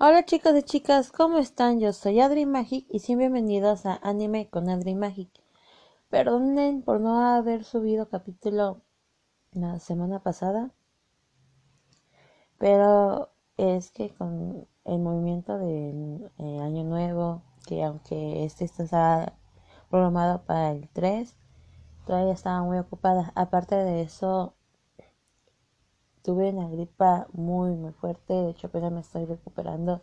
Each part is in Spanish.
Hola chicos y chicas, ¿cómo están? Yo soy Adri Magic y bienvenidos a Anime con Adri Magic. Perdonen por no haber subido capítulo la semana pasada, pero es que con el movimiento del eh, Año Nuevo, que aunque este está programado para el 3, todavía estaba muy ocupada. Aparte de eso, tuve una gripa muy muy fuerte, de hecho apenas me estoy recuperando.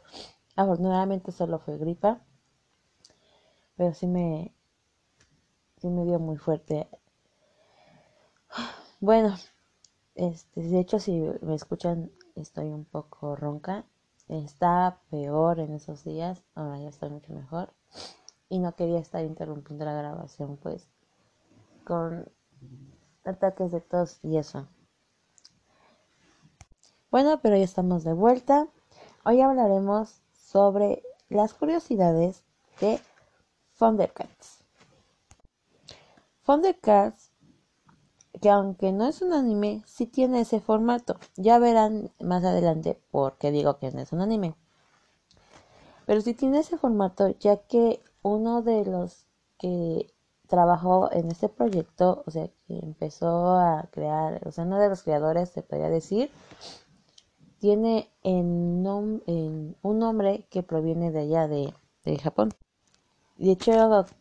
Afortunadamente solo fue gripa, pero sí me, sí me dio muy fuerte. Bueno, este, de hecho si me escuchan estoy un poco ronca. Está peor en esos días, ahora ya estoy mucho mejor. Y no quería estar interrumpiendo la grabación pues con ataques de tos y eso. Bueno, pero ya estamos de vuelta. Hoy hablaremos sobre las curiosidades de Thundercats. Thundercats, que aunque no es un anime, sí tiene ese formato. Ya verán más adelante por qué digo que no es un anime. Pero sí tiene ese formato, ya que uno de los que trabajó en este proyecto, o sea, que empezó a crear, o sea, uno de los creadores, se podría decir, tiene en, un nombre que proviene de allá de, Japón. De hecho,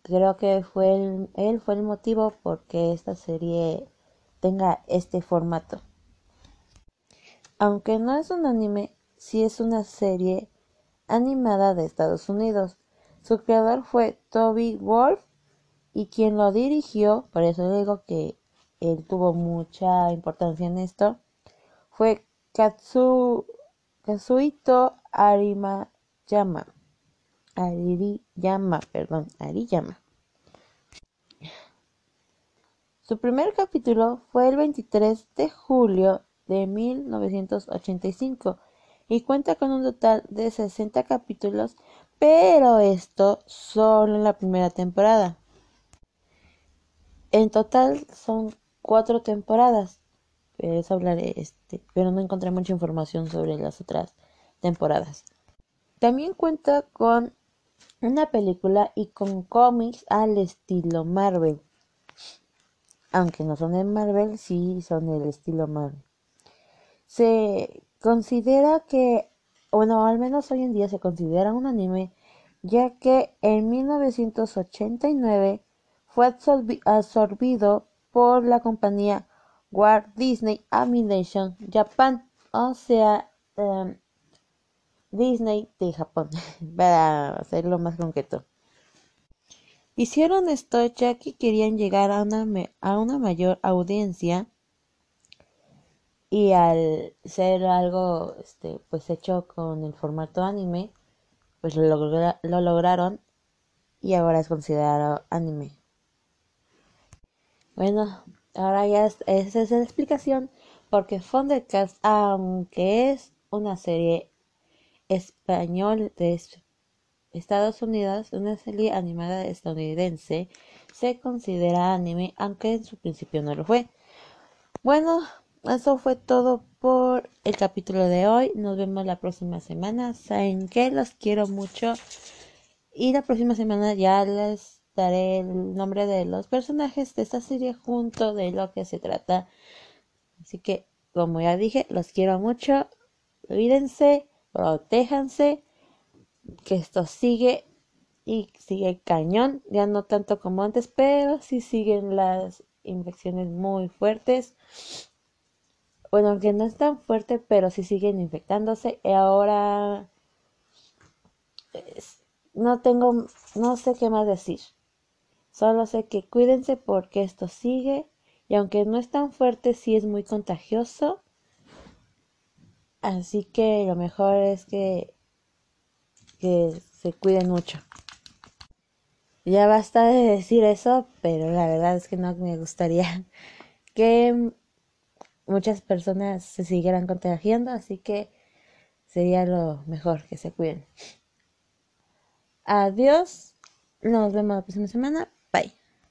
creo que fue él fue el motivo porque esta serie tenga este formato. Aunque no es un anime, sí es una serie animada de Estados Unidos. Su creador fue Toby Wolf y quien lo dirigió, por eso digo que él tuvo mucha importancia en esto, fue Katsu, Kazuito Arimayama. Ariyama, perdón, Ariyama. Su primer capítulo fue el 23 de julio de 1985 y cuenta con un total de 60 capítulos, pero esto solo en la primera temporada. En total son cuatro temporadas eso hablaré, este, pero no encontré mucha información sobre las otras temporadas. También cuenta con una película y con cómics al estilo Marvel. Aunque no son de Marvel, sí son del estilo Marvel. Se considera que, bueno, al menos hoy en día se considera un anime, ya que en 1989 fue absorbido por la compañía Walt Disney Animation Japan, o sea, em, Disney de Japón, para hacerlo más concreto. Hicieron esto ya que querían llegar a una, a una mayor audiencia y al ser algo este, pues hecho con el formato anime, pues lo, lo lograron y ahora es considerado anime. Bueno, Ahora ya esa es la explicación porque Thundercats, aunque es una serie español de Estados Unidos, una serie animada estadounidense, se considera anime, aunque en su principio no lo fue. Bueno, eso fue todo por el capítulo de hoy. Nos vemos la próxima semana. Saben que los quiero mucho. Y la próxima semana ya les daré el nombre de los personajes de esta serie junto de lo que se trata. Así que, como ya dije, los quiero mucho. Cuídense, protéjanse, que esto sigue y sigue cañón, ya no tanto como antes, pero sí siguen las infecciones muy fuertes. Bueno, aunque no es tan fuerte, pero sí siguen infectándose. Y ahora no tengo, no sé qué más decir. Solo sé que cuídense porque esto sigue y aunque no es tan fuerte, sí es muy contagioso. Así que lo mejor es que, que se cuiden mucho. Ya basta de decir eso, pero la verdad es que no me gustaría que muchas personas se siguieran contagiando, así que sería lo mejor que se cuiden. Adiós, nos vemos la próxima semana. Bye.